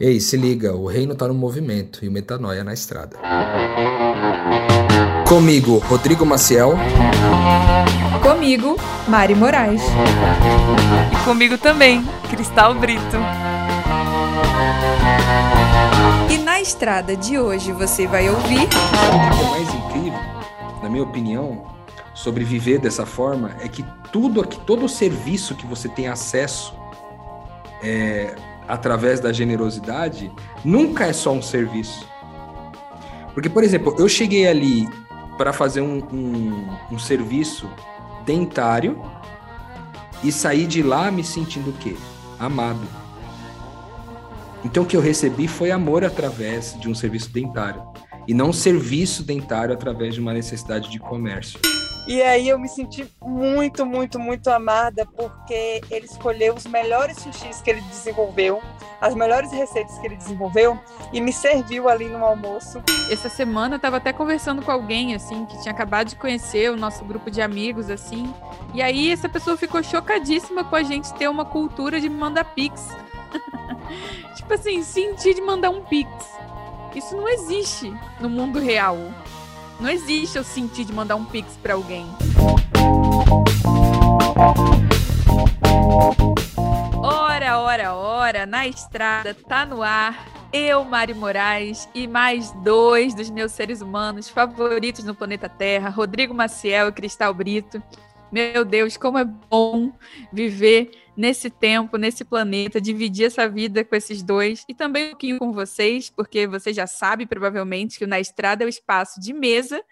Ei, se liga, o reino tá no movimento e o metanoia na estrada. Comigo, Rodrigo Maciel. Comigo, Mari Moraes. E comigo também, Cristal Brito. E na estrada de hoje você vai ouvir. O que é mais incrível, na minha opinião, sobre viver dessa forma é que tudo aqui, todo o serviço que você tem acesso é, através da generosidade, nunca é só um serviço. Porque, por exemplo, eu cheguei ali para fazer um, um, um, serviço dentário e saí de lá me sentindo o quê? Amado. Então o que eu recebi foi amor através de um serviço dentário e não serviço dentário através de uma necessidade de comércio. E aí eu me senti muito, muito, muito amada porque ele escolheu os melhores sushis que ele desenvolveu, as melhores receitas que ele desenvolveu e me serviu ali no almoço. Essa semana eu tava até conversando com alguém assim que tinha acabado de conhecer o nosso grupo de amigos assim. E aí essa pessoa ficou chocadíssima com a gente ter uma cultura de mandar pix. tipo assim, sentir de mandar um pix. Isso não existe no mundo real. Não existe eu sentir de mandar um pix para alguém. Ora, ora, ora, na estrada, tá no ar. Eu, Mari Moraes, e mais dois dos meus seres humanos favoritos no planeta Terra, Rodrigo Maciel e Cristal Brito. Meu Deus, como é bom viver nesse tempo, nesse planeta, dividir essa vida com esses dois. E também um pouquinho com vocês, porque você já sabe provavelmente que o Na Estrada é o espaço de mesa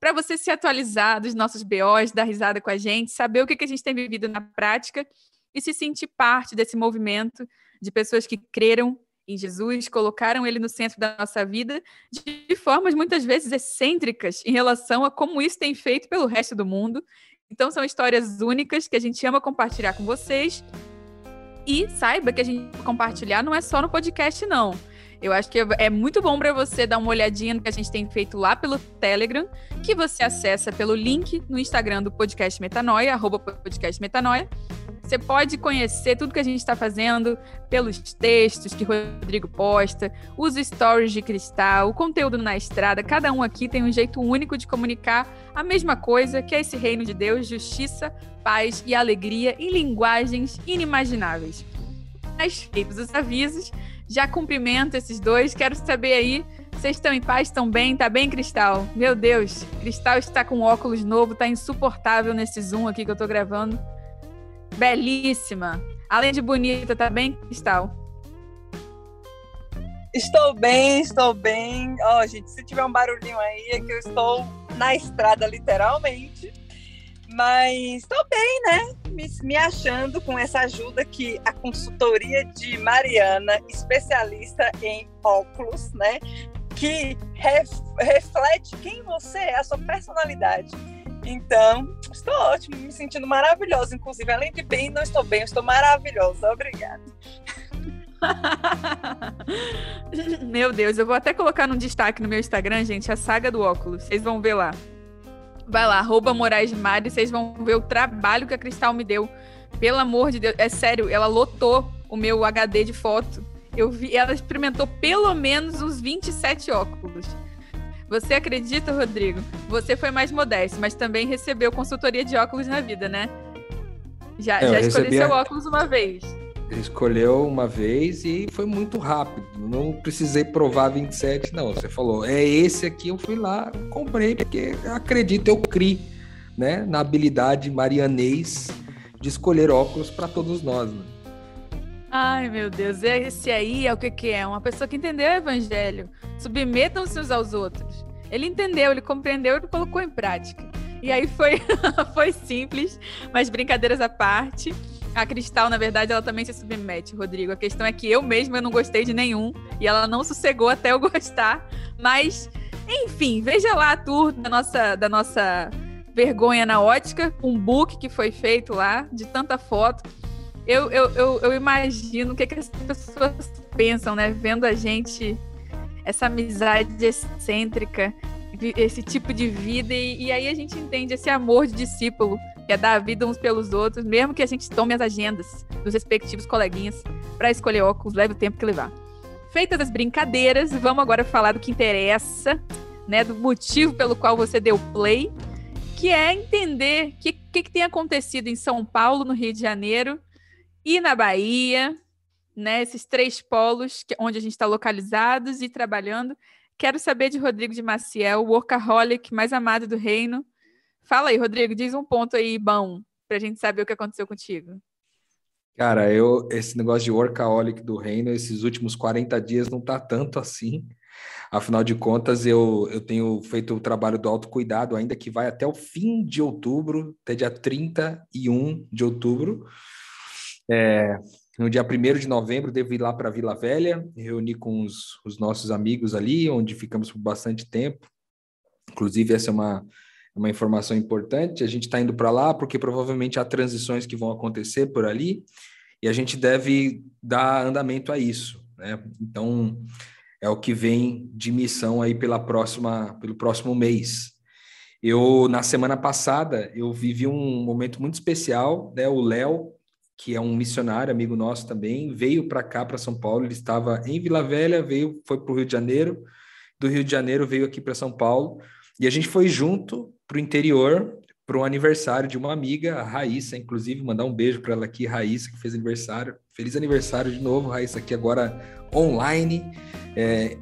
para você se atualizar dos nossos BOs, dar risada com a gente, saber o que, a gente tem vivido na prática e se sentir parte desse movimento de pessoas que creram em Jesus, colocaram ele no centro da nossa vida de formas muitas vezes excêntricas em relação a como isso tem feito pelo resto do mundo então são histórias únicas que a gente ama compartilhar com vocês. E saiba que a gente compartilhar não é só no podcast, não. Eu acho que é muito bom para você dar uma olhadinha no que a gente tem feito lá pelo Telegram, que você acessa pelo link no Instagram do Podcast Metanoia, arroba Podcast Metanoia. Você pode conhecer tudo que a gente está fazendo pelos textos que Rodrigo posta, os stories de cristal, o conteúdo na estrada. Cada um aqui tem um jeito único de comunicar a mesma coisa, que é esse reino de Deus, justiça, paz e alegria em linguagens inimagináveis. Mas feitos os avisos, já cumprimento esses dois. Quero saber aí, vocês estão em paz, estão bem? Tá bem, Cristal? Meu Deus, Cristal está com óculos novo, tá insuportável nesse Zoom aqui que eu tô gravando. Belíssima. Além de bonita, tá bem, Cristal? Estou bem, estou bem. Ó, oh, gente, se tiver um barulhinho aí, é que eu estou na estrada, literalmente. Mas estou bem, né? Me, me, achando com essa ajuda que a consultoria de Mariana, especialista em óculos, né? Que ref, reflete quem você é, a sua personalidade então, estou ótimo, me sentindo maravilhosa. Inclusive, além de bem, não estou bem, estou maravilhosa. Obrigada. meu Deus, eu vou até colocar no destaque no meu Instagram, gente, a saga do óculos. Vocês vão ver lá. Vai lá, arroba Moraes Mari, vocês vão ver o trabalho que a Cristal me deu. Pelo amor de Deus, é sério, ela lotou o meu HD de foto. Eu vi, ela experimentou pelo menos uns 27 óculos. Você acredita, Rodrigo? Você foi mais modesto, mas também recebeu consultoria de óculos na vida, né? Já, é, já escolheu seu óculos uma vez. Escolheu uma vez e foi muito rápido. Não precisei provar 27, não. Você falou, é esse aqui, eu fui lá, comprei, porque acredito, eu criei né, na habilidade marianês de escolher óculos para todos nós. Né? Ai, meu Deus, esse aí é o que, que é? Uma pessoa que entendeu o evangelho. Submetam-se uns aos outros. Ele entendeu, ele compreendeu e colocou em prática. E aí foi, foi simples, mas brincadeiras à parte. A Cristal, na verdade, ela também se submete, Rodrigo. A questão é que eu mesma eu não gostei de nenhum e ela não sossegou até eu gostar. Mas, enfim, veja lá a tour da nossa, da nossa vergonha na ótica, um book que foi feito lá de tanta foto eu, eu, eu, eu imagino o que, que as pessoas pensam, né? Vendo a gente, essa amizade excêntrica, esse tipo de vida, e, e aí a gente entende esse amor de discípulo, que é dar a vida uns pelos outros, mesmo que a gente tome as agendas dos respectivos coleguinhas para escolher óculos, leve o tempo que levar. feitas as brincadeiras, vamos agora falar do que interessa, né? Do motivo pelo qual você deu play, que é entender o que, que, que tem acontecido em São Paulo, no Rio de Janeiro e na Bahia, né? Esses três polos que, onde a gente está localizados e trabalhando. Quero saber de Rodrigo de Maciel, o workaholic mais amado do reino. Fala aí, Rodrigo, diz um ponto aí bom para a gente saber o que aconteceu contigo. Cara, eu esse negócio de workaholic do reino, esses últimos 40 dias não tá tanto assim. Afinal de contas, eu, eu tenho feito o trabalho do autocuidado, ainda que vai até o fim de outubro, até dia 31 de outubro. É, no dia 1 de novembro, devo ir lá para Vila Velha, reunir com os, os nossos amigos ali, onde ficamos por bastante tempo. Inclusive, essa é uma, uma informação importante. A gente está indo para lá porque provavelmente há transições que vão acontecer por ali e a gente deve dar andamento a isso. Né? Então, é o que vem de missão aí pela próxima, pelo próximo mês. Eu, na semana passada, eu vivi um momento muito especial, né? O Léo, que é um missionário, amigo nosso também, veio para cá, para São Paulo. Ele estava em Vila Velha, veio, foi para o Rio de Janeiro. Do Rio de Janeiro veio aqui para São Paulo. E a gente foi junto para o interior, para um aniversário de uma amiga, a Raíssa, inclusive, mandar um beijo para ela aqui, Raíssa, que fez aniversário. Feliz aniversário de novo, Raíssa, aqui agora online. É,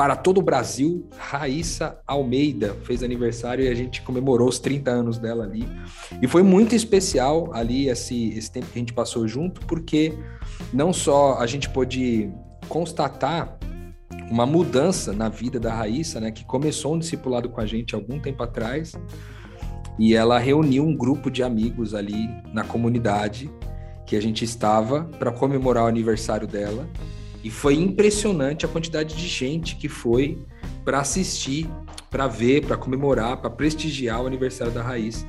para todo o Brasil, Raíssa Almeida fez aniversário e a gente comemorou os 30 anos dela ali. E foi muito especial ali esse, esse tempo que a gente passou junto, porque não só a gente pôde constatar uma mudança na vida da Raíssa, né, que começou um discipulado com a gente algum tempo atrás, e ela reuniu um grupo de amigos ali na comunidade que a gente estava para comemorar o aniversário dela. E foi impressionante a quantidade de gente que foi para assistir, para ver, para comemorar, para prestigiar o aniversário da Raíssa.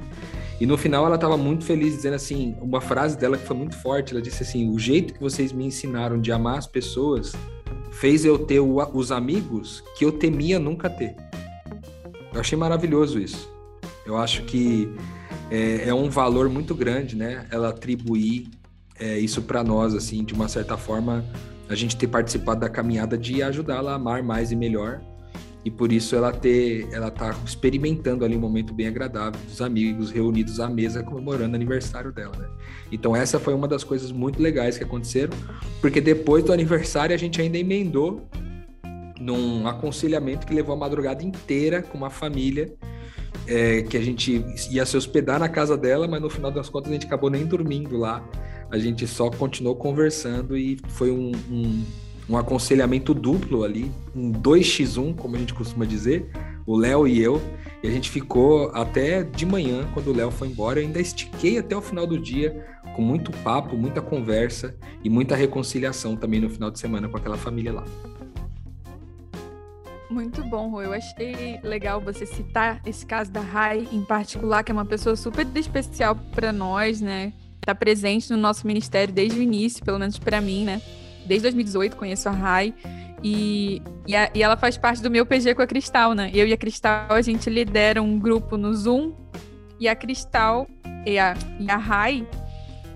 E no final ela estava muito feliz, dizendo assim, uma frase dela que foi muito forte. Ela disse assim: O jeito que vocês me ensinaram de amar as pessoas fez eu ter o, os amigos que eu temia nunca ter. Eu achei maravilhoso isso. Eu acho que é, é um valor muito grande, né? Ela atribuir é, isso para nós, assim, de uma certa forma, a gente ter participado da caminhada de ajudá-la a amar mais e melhor. E por isso ela ter, ela tá experimentando ali um momento bem agradável dos amigos reunidos à mesa comemorando o aniversário dela, né? Então essa foi uma das coisas muito legais que aconteceram, porque depois do aniversário a gente ainda emendou num aconselhamento que levou a madrugada inteira com uma família é, que a gente ia se hospedar na casa dela, mas no final das contas a gente acabou nem dormindo lá. A gente só continuou conversando e foi um, um, um aconselhamento duplo ali, um 2x1, como a gente costuma dizer, o Léo e eu. E a gente ficou até de manhã, quando o Léo foi embora. Eu ainda estiquei até o final do dia, com muito papo, muita conversa e muita reconciliação também no final de semana com aquela família lá. Muito bom, Rô. Eu achei legal você citar esse caso da Rai em particular, que é uma pessoa super especial para nós, né? Está presente no nosso ministério desde o início, pelo menos para mim, né? Desde 2018 conheço a Rai e, e, e, ela faz parte do meu PG com a Cristal, né? Eu e a Cristal, a gente lidera um grupo no Zoom e a Cristal e a, e a Rai,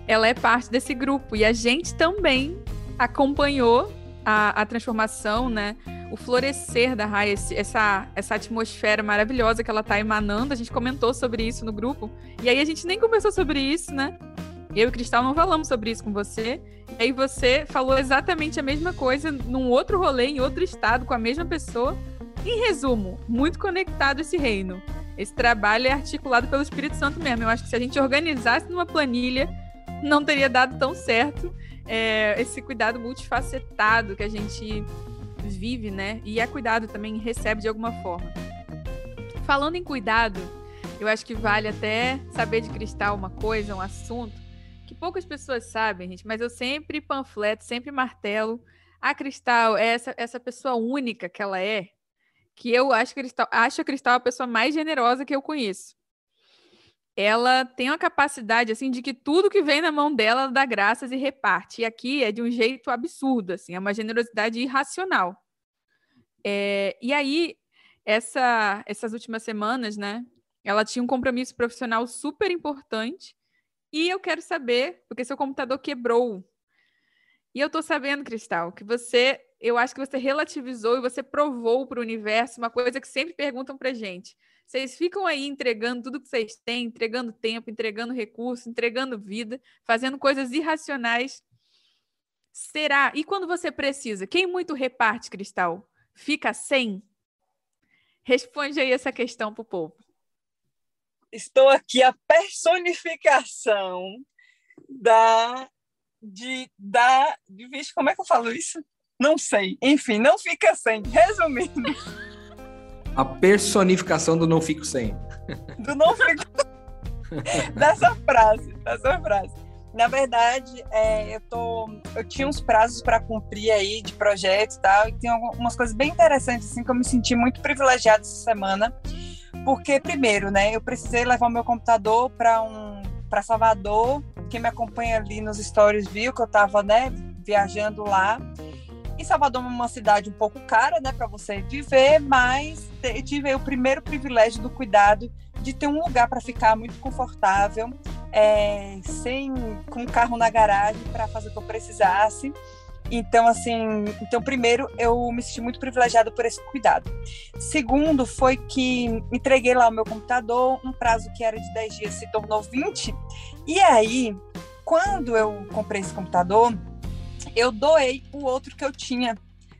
ela é parte desse grupo e a gente também acompanhou a, a transformação, né? o florescer da Raia, essa, essa atmosfera maravilhosa que ela tá emanando. A gente comentou sobre isso no grupo. E aí a gente nem conversou sobre isso, né? Eu e Cristal não falamos sobre isso com você. E aí você falou exatamente a mesma coisa num outro rolê, em outro estado, com a mesma pessoa. Em resumo, muito conectado esse reino. Esse trabalho é articulado pelo Espírito Santo mesmo. Eu acho que se a gente organizasse numa planilha, não teria dado tão certo. É, esse cuidado multifacetado que a gente vive, né? E é cuidado também, recebe de alguma forma. Falando em cuidado, eu acho que vale até saber de cristal uma coisa, um assunto que poucas pessoas sabem, gente, mas eu sempre panfleto, sempre martelo. A Cristal é essa, essa pessoa única que ela é, que eu acho, Cristal, acho a Cristal a pessoa mais generosa que eu conheço ela tem uma capacidade assim de que tudo que vem na mão dela ela dá graças e reparte. E aqui é de um jeito absurdo, assim, é uma generosidade irracional. É, e aí essa, essas últimas semanas, né? Ela tinha um compromisso profissional super importante e eu quero saber porque seu computador quebrou. E eu tô sabendo, Cristal, que você eu acho que você relativizou e você provou para o universo uma coisa que sempre perguntam para gente. Vocês ficam aí entregando tudo que vocês têm, entregando tempo, entregando recurso, entregando vida, fazendo coisas irracionais. Será? E quando você precisa? Quem muito reparte, Cristal? Fica sem? Responde aí essa questão para o povo. Estou aqui a personificação da de da de vixe, como é que eu falo isso? Não sei. Enfim, não fica sem. Resumindo, A personificação do não fico sem. do não fico dessa frase, dessa frase. Na verdade, é, eu tô, eu tinha uns prazos para cumprir aí de projetos e tal, e tem algumas coisas bem interessantes assim que eu me senti muito privilegiada essa semana, porque primeiro, né, eu precisei levar meu computador para um para Salvador. Quem me acompanha ali nos stories viu que eu estava, né, viajando lá. E Salvador é uma cidade um pouco cara, né, para você viver, mas tive o primeiro privilégio do cuidado de ter um lugar para ficar muito confortável, é, sem com um carro na garagem para fazer o que eu precisasse. Então, assim, então primeiro eu me senti muito privilegiada por esse cuidado. Segundo, foi que entreguei lá o meu computador, um prazo que era de 10 dias se tornou 20. E aí, quando eu comprei esse computador, eu doei o outro que eu tinha.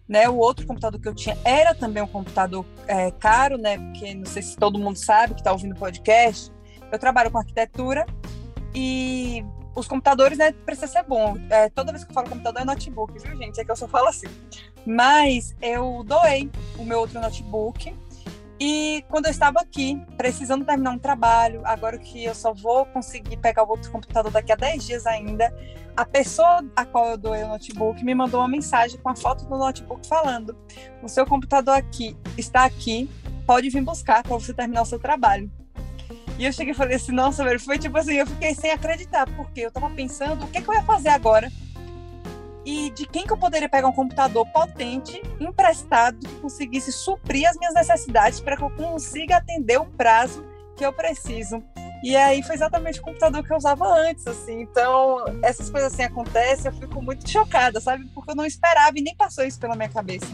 Né, o outro computador que eu tinha era também um computador é, caro, né? Porque não sei se todo mundo sabe que está ouvindo o podcast. Eu trabalho com arquitetura e os computadores, né, precisa ser bom. É, toda vez que eu falo computador é notebook, viu, gente? É que eu só falo assim. Mas eu doei o meu outro notebook e quando eu estava aqui, precisando terminar um trabalho, agora que eu só vou conseguir pegar o outro computador daqui a 10 dias ainda, a pessoa a qual eu doei o notebook me mandou uma mensagem com a foto do notebook falando: "O seu computador aqui está aqui, pode vir buscar para você terminar o seu trabalho". E eu cheguei e falei assim: "Nossa, velho, foi tipo assim, eu fiquei sem acreditar, porque eu estava pensando o que, que eu ia fazer agora e de quem que eu poderia pegar um computador potente, emprestado, que conseguisse suprir as minhas necessidades para que eu consiga atender o prazo que eu preciso. E aí foi exatamente o computador que eu usava antes, assim. Então, essas coisas assim acontecem, eu fico muito chocada, sabe? Porque eu não esperava e nem passou isso pela minha cabeça.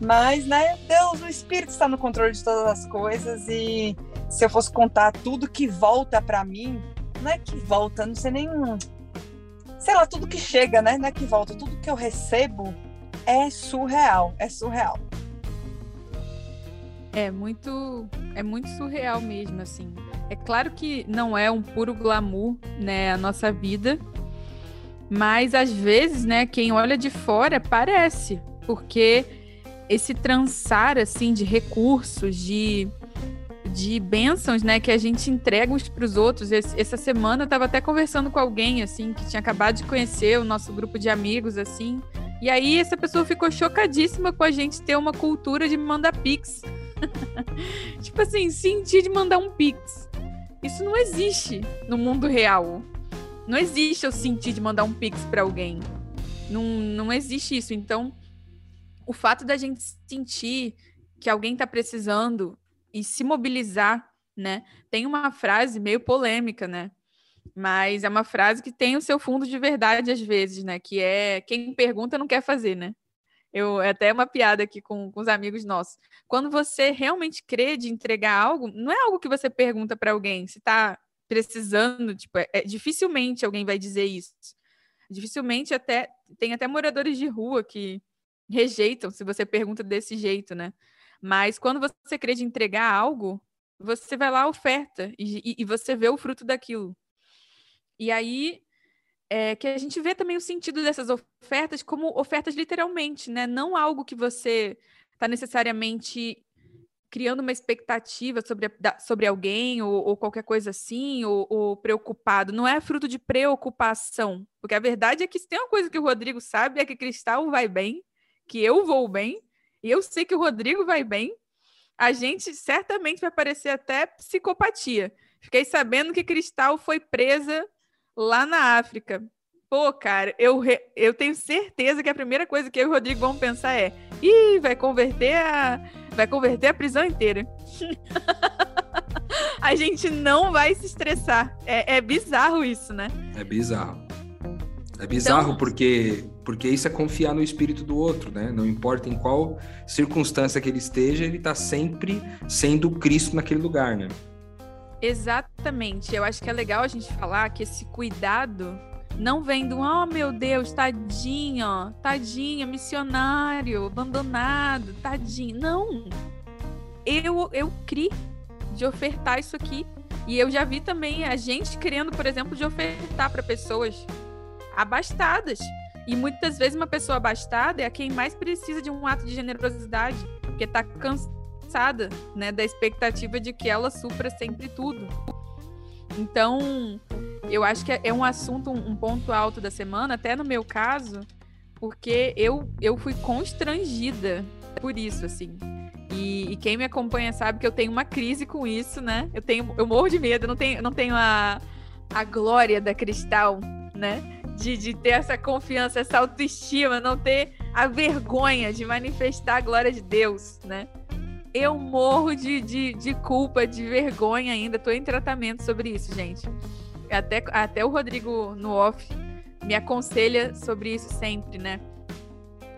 Mas, né, Deus, o Espírito está no controle de todas as coisas e se eu fosse contar tudo que volta para mim, não é que volta, não sei nem sei lá, tudo que chega, né? Não é que volta, tudo que eu recebo é surreal, é surreal. É muito, é muito surreal mesmo, assim. É claro que não é um puro glamour, né, a nossa vida, mas às vezes, né, quem olha de fora parece, porque esse trançar assim de recursos, de de bênçãos, né, que a gente entrega uns para os outros. essa semana eu estava até conversando com alguém, assim, que tinha acabado de conhecer o nosso grupo de amigos, assim. E aí essa pessoa ficou chocadíssima com a gente ter uma cultura de mandar pix. tipo assim, sentir de mandar um pix. Isso não existe no mundo real. Não existe eu sentir de mandar um pix para alguém. Não, não existe isso. Então, o fato da gente sentir que alguém está precisando e se mobilizar, né? Tem uma frase meio polêmica, né? Mas é uma frase que tem o seu fundo de verdade às vezes, né? Que é quem pergunta não quer fazer, né? Eu é até uma piada aqui com, com os amigos nossos. Quando você realmente crê de entregar algo, não é algo que você pergunta para alguém se está precisando, tipo, é, é, dificilmente alguém vai dizer isso. Dificilmente até tem até moradores de rua que rejeitam se você pergunta desse jeito, né? Mas quando você crê de entregar algo, você vai lá, oferta, e, e você vê o fruto daquilo. E aí é que a gente vê também o sentido dessas ofertas como ofertas literalmente, né? Não algo que você está necessariamente criando uma expectativa sobre, sobre alguém ou, ou qualquer coisa assim, ou, ou, preocupado. Não é fruto de preocupação. Porque a verdade é que se tem uma coisa que o Rodrigo sabe é que Cristal vai bem, que eu vou bem, e eu sei que o Rodrigo vai bem, a gente certamente vai parecer até psicopatia. Fiquei sabendo que Cristal foi presa lá na África. Pô, cara, eu, re... eu tenho certeza que a primeira coisa que eu e o Rodrigo vamos pensar é: ih, vai converter a, vai converter a prisão inteira. a gente não vai se estressar. É, é, bizarro isso, né? É bizarro. É bizarro então... porque porque isso é confiar no espírito do outro, né? Não importa em qual circunstância que ele esteja, ele está sempre sendo Cristo naquele lugar, né? Exatamente. Eu acho que é legal a gente falar que esse cuidado não vem do, oh meu Deus, tadinho, tadinha, missionário, abandonado, tadinho. Não. Eu, eu criei de ofertar isso aqui. E eu já vi também a gente querendo, por exemplo, de ofertar para pessoas abastadas. E muitas vezes uma pessoa abastada é a quem mais precisa de um ato de generosidade, porque está cansada, né, da expectativa de que ela supra sempre tudo. Então, eu acho que é um assunto, um ponto alto da semana, até no meu caso, porque eu, eu fui constrangida por isso, assim. E, e, quem me acompanha sabe que eu tenho uma crise com isso, né? Eu tenho, eu morro de medo, não tenho, não tenho a, a glória da cristal, né? De, de ter essa confiança, essa autoestima, não ter a vergonha de manifestar a glória de Deus, né? Eu morro de, de, de culpa, de vergonha ainda. Tô em tratamento sobre isso, gente. Até, até o Rodrigo no off me aconselha sobre isso sempre, né?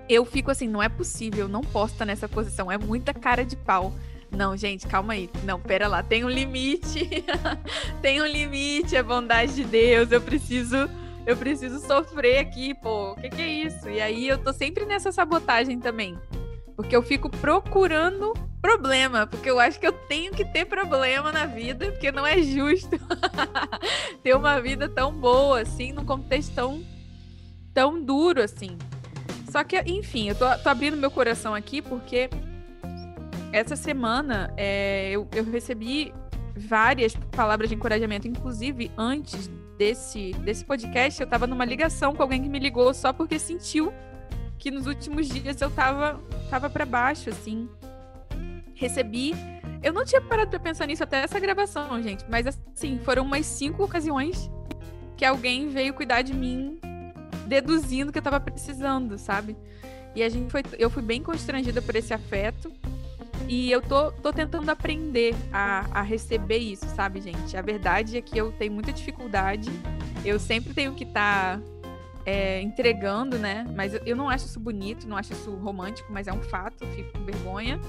Eu fico assim, não é possível, não posso estar nessa posição. É muita cara de pau. Não, gente, calma aí. Não, pera lá, tem um limite. tem um limite, a bondade de Deus. Eu preciso eu preciso sofrer aqui, pô, o que, que é isso? E aí eu tô sempre nessa sabotagem também. Porque eu fico procurando problema, porque eu acho que eu tenho que ter problema na vida, porque não é justo ter uma vida tão boa, assim, num contexto tão, tão duro, assim. Só que, enfim, eu tô, tô abrindo meu coração aqui porque essa semana é, eu, eu recebi várias palavras de encorajamento, inclusive antes desse, desse podcast, eu tava numa ligação com alguém que me ligou só porque sentiu que nos últimos dias eu tava, tava para baixo, assim. Recebi. Eu não tinha parado pra pensar nisso até essa gravação, gente. Mas assim, foram umas cinco ocasiões que alguém veio cuidar de mim, deduzindo que eu tava precisando, sabe? E a gente foi. Eu fui bem constrangida por esse afeto. E eu tô, tô tentando aprender a, a receber isso, sabe, gente? A verdade é que eu tenho muita dificuldade. Eu sempre tenho que estar tá, é, entregando, né? Mas eu, eu não acho isso bonito, não acho isso romântico, mas é um fato. Eu fico com vergonha,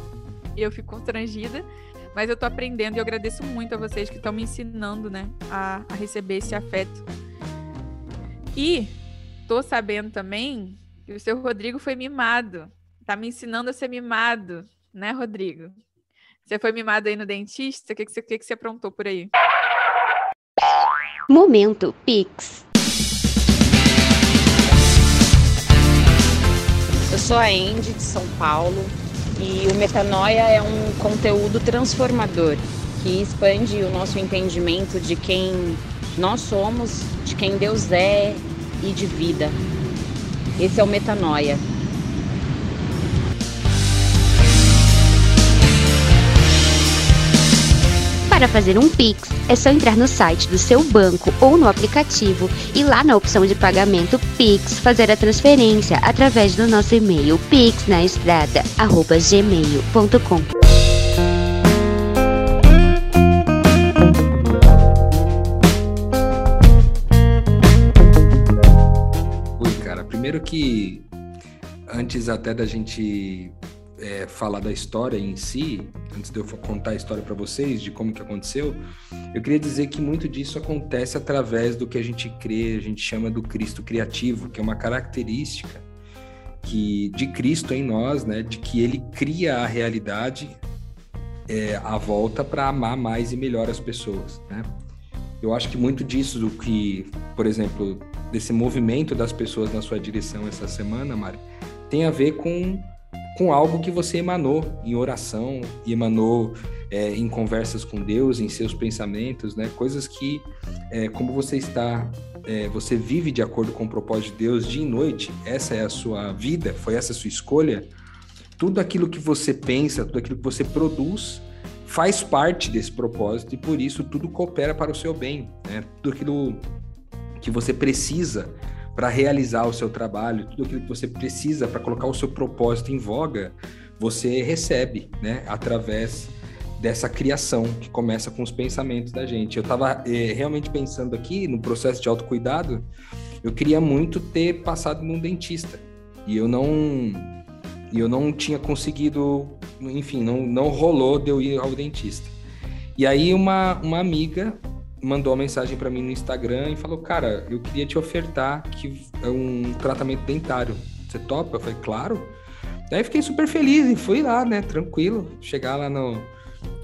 eu fico constrangida. Mas eu tô aprendendo e eu agradeço muito a vocês que estão me ensinando, né, a, a receber esse afeto. E tô sabendo também que o seu Rodrigo foi mimado. Tá me ensinando a ser mimado né, Rodrigo? Você foi mimado aí no dentista? O que, que, você, que, que você aprontou por aí? Momento Pix. Eu sou a Andy de São Paulo e o Metanoia é um conteúdo transformador que expande o nosso entendimento de quem nós somos, de quem Deus é e de vida. Esse é o Metanoia. Para fazer um Pix, é só entrar no site do seu banco ou no aplicativo e lá na opção de pagamento Pix fazer a transferência através do nosso e-mail pixnaestrada@gmail.com. Primeiro que antes até da gente é, falar da história em si, antes de eu contar a história para vocês de como que aconteceu, eu queria dizer que muito disso acontece através do que a gente crê, a gente chama do Cristo criativo, que é uma característica que de Cristo em nós, né, de que ele cria a realidade é, à volta para amar mais e melhor as pessoas, né? Eu acho que muito disso do que, por exemplo, desse movimento das pessoas na sua direção essa semana, Mari, tem a ver com com algo que você emanou em oração, emanou é, em conversas com Deus, em seus pensamentos, né? Coisas que, é, como você está, é, você vive de acordo com o propósito de Deus dia e noite, essa é a sua vida, foi essa a sua escolha. Tudo aquilo que você pensa, tudo aquilo que você produz, faz parte desse propósito e por isso tudo coopera para o seu bem, né? Tudo aquilo que você precisa para realizar o seu trabalho, tudo aquilo que você precisa para colocar o seu propósito em voga, você recebe, né, através dessa criação que começa com os pensamentos da gente. Eu estava é, realmente pensando aqui no processo de autocuidado eu queria muito ter passado num dentista. E eu não eu não tinha conseguido, enfim, não, não rolou de eu ir ao dentista. E aí uma, uma amiga mandou uma mensagem para mim no Instagram e falou: "Cara, eu queria te ofertar que é um tratamento dentário. Você topa?" Eu falei: "Claro". Daí fiquei super feliz e fui lá, né, tranquilo, chegar lá no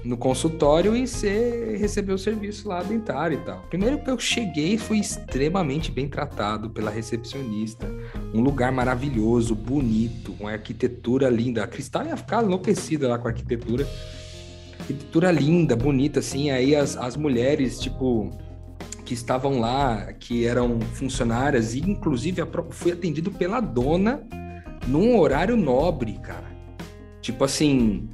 no consultório e você recebeu o serviço lá dentário e tal. Primeiro que eu cheguei, fui extremamente bem tratado pela recepcionista. Um lugar maravilhoso, bonito, uma arquitetura linda. A Cristal ia ficar enlouquecida lá com a arquitetura. Arquitetura linda, bonita, assim. Aí as, as mulheres, tipo, que estavam lá, que eram funcionárias, e inclusive fui atendido pela dona num horário nobre, cara. Tipo assim,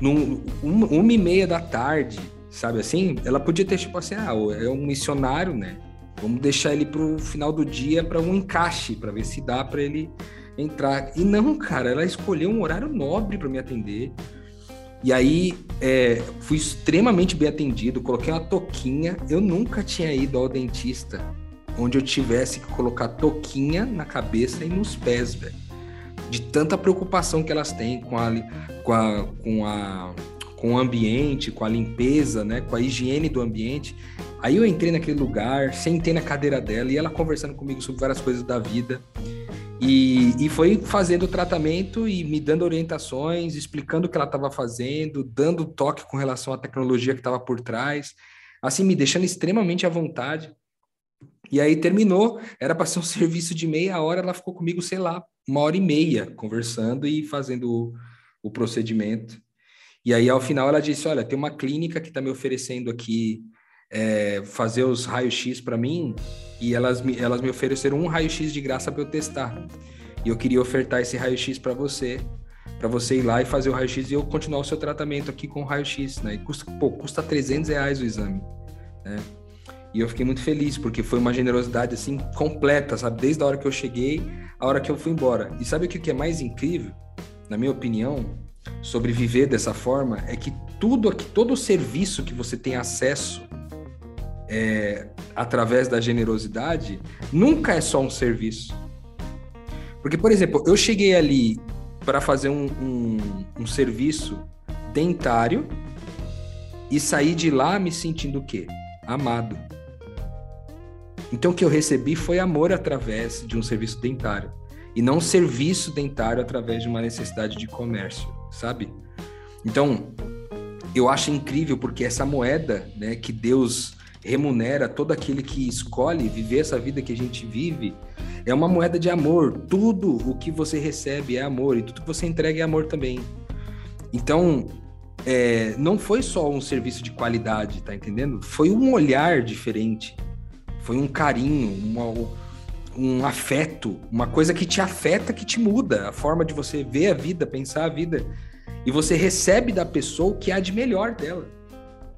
num, uma, uma e meia da tarde, sabe assim? Ela podia ter, tipo assim, ah, é um missionário, né? Vamos deixar ele pro final do dia para um encaixe, para ver se dá para ele entrar. E não, cara, ela escolheu um horário nobre para me atender. E aí, é, fui extremamente bem atendido, coloquei uma toquinha. Eu nunca tinha ido ao dentista onde eu tivesse que colocar toquinha na cabeça e nos pés, velho de tanta preocupação que elas têm com a, com a, com a com o ambiente, com a limpeza, né, com a higiene do ambiente. Aí eu entrei naquele lugar, sentei na cadeira dela e ela conversando comigo sobre várias coisas da vida. E, e foi fazendo o tratamento e me dando orientações, explicando o que ela estava fazendo, dando toque com relação à tecnologia que estava por trás, assim, me deixando extremamente à vontade. E aí terminou, era para ser um serviço de meia hora, ela ficou comigo, sei lá, uma hora e meia conversando e fazendo o, o procedimento. E aí, ao final, ela disse: Olha, tem uma clínica que está me oferecendo aqui é, fazer os raios-x para mim, e elas me, elas me ofereceram um raio-x de graça para eu testar. E eu queria ofertar esse raio-x para você, para você ir lá e fazer o raio-x e eu continuar o seu tratamento aqui com o raio-x, né? E custa, pô, custa 300 reais o exame, né? E eu fiquei muito feliz, porque foi uma generosidade, assim, completa, sabe? Desde a hora que eu cheguei, a hora que eu fui embora. E sabe o que é mais incrível, na minha opinião, sobre viver dessa forma? É que tudo aqui, todo o serviço que você tem acesso é, através da generosidade, nunca é só um serviço. Porque, por exemplo, eu cheguei ali para fazer um, um, um serviço dentário e saí de lá me sentindo o quê? Amado. Então, o que eu recebi foi amor através de um serviço dentário e não serviço dentário através de uma necessidade de comércio, sabe? Então, eu acho incrível porque essa moeda, né, que Deus remunera todo aquele que escolhe viver essa vida que a gente vive, é uma moeda de amor. Tudo o que você recebe é amor e tudo que você entrega é amor também. Então, é, não foi só um serviço de qualidade, tá entendendo? Foi um olhar diferente foi um carinho, uma, um afeto, uma coisa que te afeta, que te muda, a forma de você ver a vida, pensar a vida. E você recebe da pessoa o que há de melhor dela.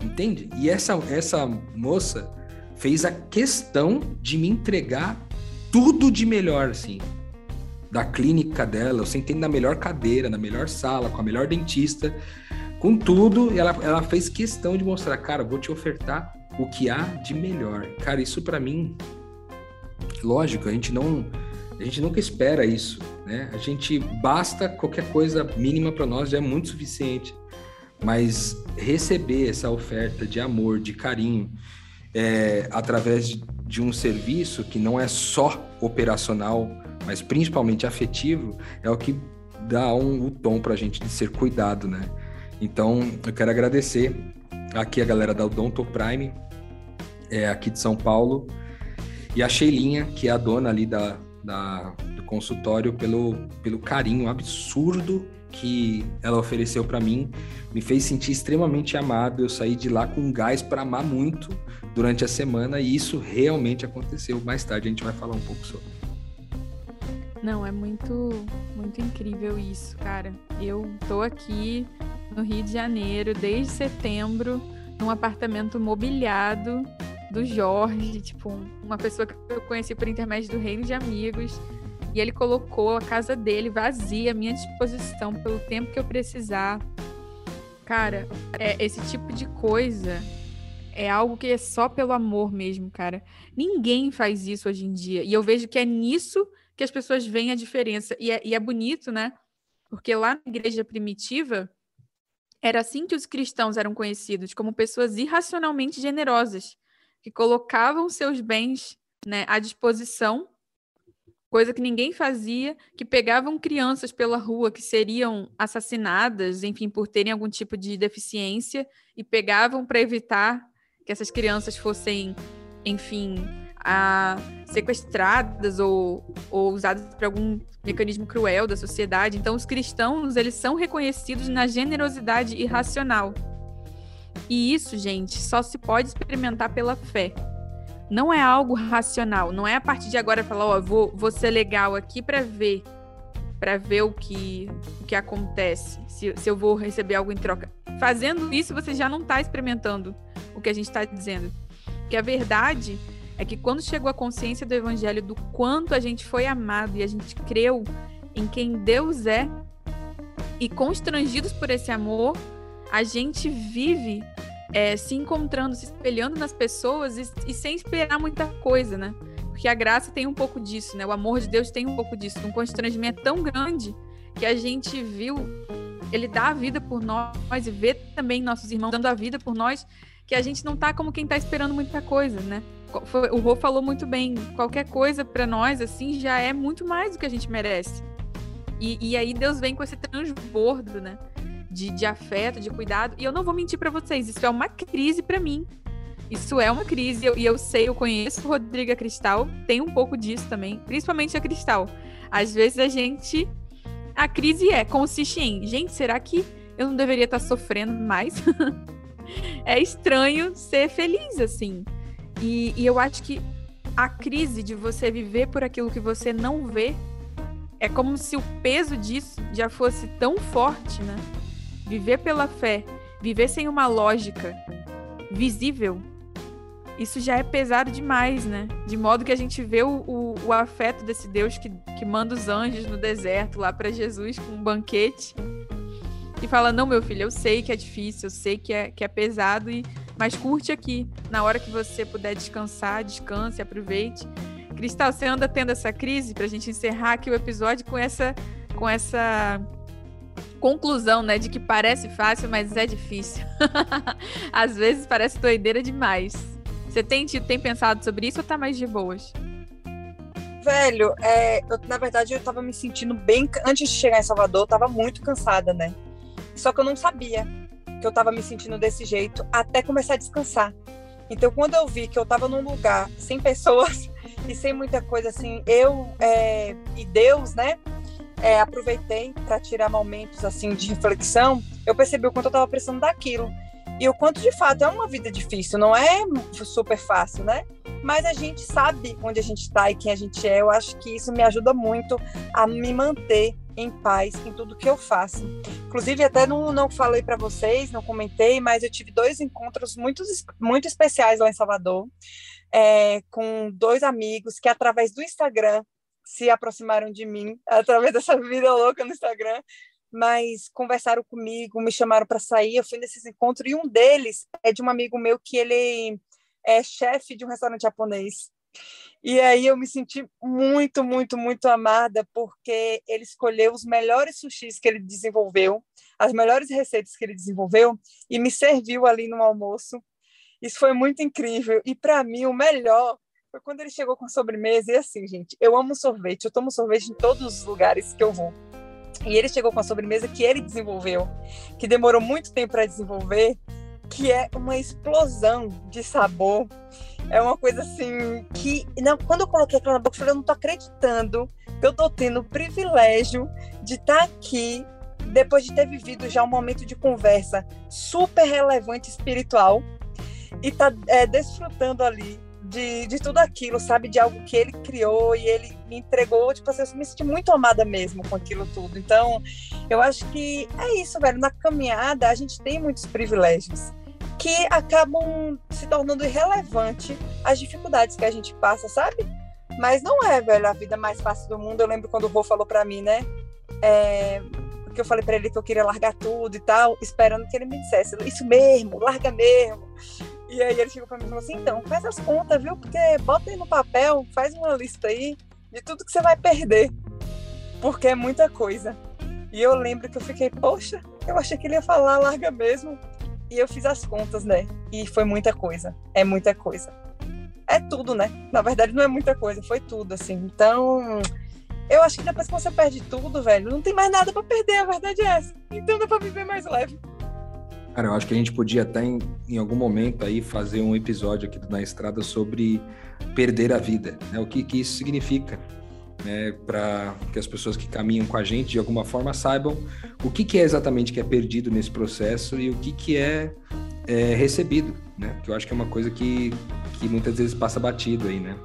Entende? E essa, essa moça fez a questão de me entregar tudo de melhor, assim. Da clínica dela, eu sentei na melhor cadeira, na melhor sala, com a melhor dentista, com tudo. Ela, ela fez questão de mostrar, cara, vou te ofertar o que há de melhor. Cara, isso para mim, lógico, a gente não a gente nunca espera isso, né? A gente basta qualquer coisa mínima para nós já é muito suficiente. Mas receber essa oferta de amor, de carinho, é, através de, de um serviço que não é só operacional, mas principalmente afetivo, é o que dá um, o tom para a gente de ser cuidado, né? Então, eu quero agradecer aqui a galera da Odonto Prime é, aqui de São Paulo, e a Sheilinha, que é a dona ali da, da, do consultório, pelo, pelo carinho absurdo que ela ofereceu para mim, me fez sentir extremamente amado. Eu saí de lá com gás para amar muito durante a semana e isso realmente aconteceu. Mais tarde a gente vai falar um pouco sobre. Não, é muito, muito incrível isso, cara. Eu tô aqui no Rio de Janeiro desde setembro, num apartamento mobiliado do Jorge, tipo, uma pessoa que eu conheci por intermédio do Reino de Amigos. E ele colocou a casa dele vazia à minha disposição pelo tempo que eu precisar. Cara, é, esse tipo de coisa é algo que é só pelo amor mesmo, cara. Ninguém faz isso hoje em dia. E eu vejo que é nisso que as pessoas veem a diferença. E é, e é bonito, né? Porque lá na igreja primitiva, era assim que os cristãos eram conhecidos, como pessoas irracionalmente generosas, que colocavam seus bens né, à disposição, coisa que ninguém fazia, que pegavam crianças pela rua que seriam assassinadas, enfim, por terem algum tipo de deficiência, e pegavam para evitar que essas crianças fossem, enfim, a, sequestradas ou, ou usadas por algum mecanismo cruel da sociedade. Então, os cristãos eles são reconhecidos na generosidade irracional. E isso, gente, só se pode experimentar pela fé. Não é algo racional. Não é a partir de agora falar, ó, oh, vou, vou ser legal aqui para ver, para ver o que, o que acontece, se, se eu vou receber algo em troca. Fazendo isso, você já não está experimentando o que a gente está dizendo. Que a verdade é que quando chegou a consciência do evangelho do quanto a gente foi amado e a gente creu em quem Deus é, e constrangidos por esse amor, a gente vive é, se encontrando, se espelhando nas pessoas e, e, sem esperar muita coisa, né? Porque a graça tem um pouco disso, né? O amor de Deus tem um pouco disso. Um constrangimento tão grande que a gente viu ele dá a vida por nós e vê também nossos irmãos dando a vida por nós, que a gente não tá como quem tá esperando muita coisa, né? o Rô falou muito bem, qualquer coisa para nós, assim, já é muito mais do que a gente merece. E, e aí Deus vem com esse transbordo, né? De, de afeto, de cuidado. E eu não vou mentir para vocês, isso é uma crise para mim. Isso é uma crise, e eu, eu sei, eu conheço Rodriga Cristal, tem um pouco disso também, principalmente a Cristal. Às vezes a gente. A crise é, consiste em, gente, será que eu não deveria estar tá sofrendo mais? é estranho ser feliz, assim. E, e eu acho que a crise de você viver por aquilo que você não vê é como se o peso disso já fosse tão forte, né? Viver pela fé, viver sem uma lógica visível, isso já é pesado demais, né? De modo que a gente vê o, o, o afeto desse Deus que, que manda os anjos no deserto lá para Jesus com um banquete e fala: Não, meu filho, eu sei que é difícil, eu sei que é, que é pesado e mas curte aqui. Na hora que você puder descansar, descanse, aproveite. Cristal, você anda tendo essa crise para a gente encerrar aqui o episódio com essa, com essa conclusão, né, de que parece fácil, mas é difícil. Às vezes parece doideira demais. Você tem, tem pensado sobre isso ou tá mais de boas? Velho, é, eu, na verdade eu tava me sentindo bem. Antes de chegar em Salvador, eu tava muito cansada, né? Só que eu não sabia que eu estava me sentindo desse jeito até começar a descansar. Então, quando eu vi que eu estava num lugar sem pessoas e sem muita coisa assim, eu é, e Deus, né? É, aproveitei para tirar momentos assim de reflexão. Eu percebi o quanto eu estava precisando daquilo e o quanto de fato é uma vida difícil. Não é super fácil, né? Mas a gente sabe onde a gente está e quem a gente é. Eu acho que isso me ajuda muito a me manter em paz em tudo que eu faço. Inclusive, até não, não falei para vocês, não comentei, mas eu tive dois encontros muito, muito especiais lá em Salvador, é, com dois amigos que, através do Instagram, se aproximaram de mim, através dessa vida louca no Instagram, mas conversaram comigo, me chamaram para sair. Eu fui nesses encontros e um deles é de um amigo meu que ele é chefe de um restaurante japonês. E aí eu me senti muito, muito, muito amada porque ele escolheu os melhores sushis que ele desenvolveu, as melhores receitas que ele desenvolveu e me serviu ali no almoço. Isso foi muito incrível. E para mim o melhor foi quando ele chegou com a sobremesa e assim, gente, eu amo sorvete, eu tomo sorvete em todos os lugares que eu vou. E ele chegou com a sobremesa que ele desenvolveu, que demorou muito tempo para desenvolver, que é uma explosão de sabor é uma coisa assim que. Não, quando eu coloquei aquela na boca, eu falei, eu não tô acreditando que eu tô tendo o privilégio de estar tá aqui depois de ter vivido já um momento de conversa super relevante espiritual e tá é, desfrutando ali de, de tudo aquilo, sabe? De algo que ele criou e ele me entregou. Tipo assim, eu me senti muito amada mesmo com aquilo tudo. Então, eu acho que é isso, velho. Na caminhada, a gente tem muitos privilégios que acabam se tornando irrelevante as dificuldades que a gente passa, sabe? Mas não é, velho, a vida mais fácil do mundo. Eu lembro quando o Rô falou para mim, né? É, porque eu falei para ele que eu queria largar tudo e tal, esperando que ele me dissesse isso mesmo, larga mesmo. E aí ele chegou pra mim e falou assim, então, faz as contas, viu? Porque bota aí no papel, faz uma lista aí de tudo que você vai perder. Porque é muita coisa. E eu lembro que eu fiquei, poxa, eu achei que ele ia falar larga mesmo. E eu fiz as contas, né? E foi muita coisa. É muita coisa. É tudo, né? Na verdade, não é muita coisa, foi tudo, assim. Então, eu acho que depois que você perde tudo, velho, não tem mais nada para perder, a verdade é essa. Então dá pra viver mais leve. Cara, eu acho que a gente podia até em, em algum momento aí fazer um episódio aqui Na Estrada sobre perder a vida, né? O que, que isso significa, né? Para que as pessoas que caminham com a gente de alguma forma saibam o que, que é exatamente que é perdido nesse processo e o que, que é, é recebido, né? Que eu acho que é uma coisa que, que muitas vezes passa batido aí, né?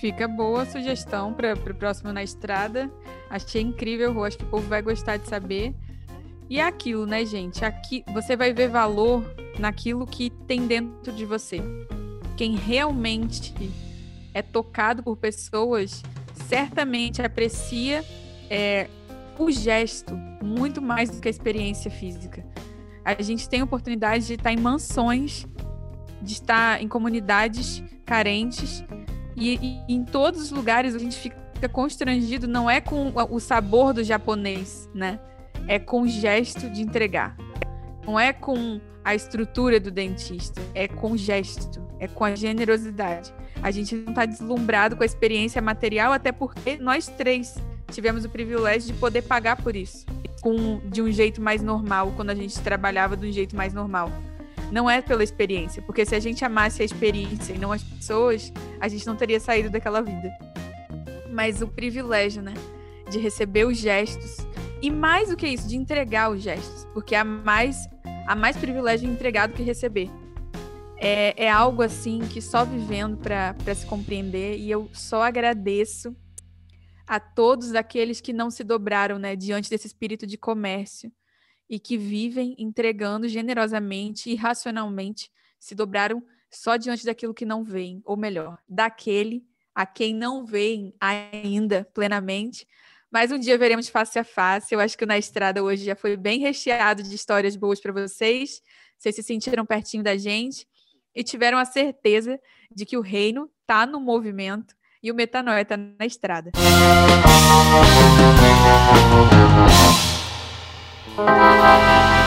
Fica boa a sugestão para o próximo na estrada. Achei incrível, Rô. Acho que o povo vai gostar de saber. E é aquilo, né, gente? Aqui você vai ver valor naquilo que tem dentro de você. Quem realmente é tocado por pessoas certamente aprecia é, o gesto muito mais do que a experiência física. A gente tem oportunidade de estar em mansões, de estar em comunidades carentes e, e em todos os lugares a gente fica constrangido não é com o sabor do japonês, né? É com o gesto de entregar. Não é com a estrutura do dentista, é com o gesto, é com a generosidade. A gente não está deslumbrado com a experiência material, até porque nós três tivemos o privilégio de poder pagar por isso, com, de um jeito mais normal, quando a gente trabalhava de um jeito mais normal. Não é pela experiência, porque se a gente amasse a experiência e não as pessoas, a gente não teria saído daquela vida. Mas o privilégio, né, de receber os gestos e mais do que isso, de entregar os gestos, porque há mais, há mais privilégio em entregar do que receber. É, é algo assim que só vivendo para se compreender, e eu só agradeço a todos aqueles que não se dobraram né, diante desse espírito de comércio e que vivem entregando generosamente e racionalmente, se dobraram só diante daquilo que não veem, ou melhor, daquele a quem não veem ainda plenamente, mas um dia veremos face a face. Eu acho que na estrada hoje já foi bem recheado de histórias boas para vocês. Vocês se sentiram pertinho da gente e tiveram a certeza de que o reino está no movimento e o metanoia está na estrada. Música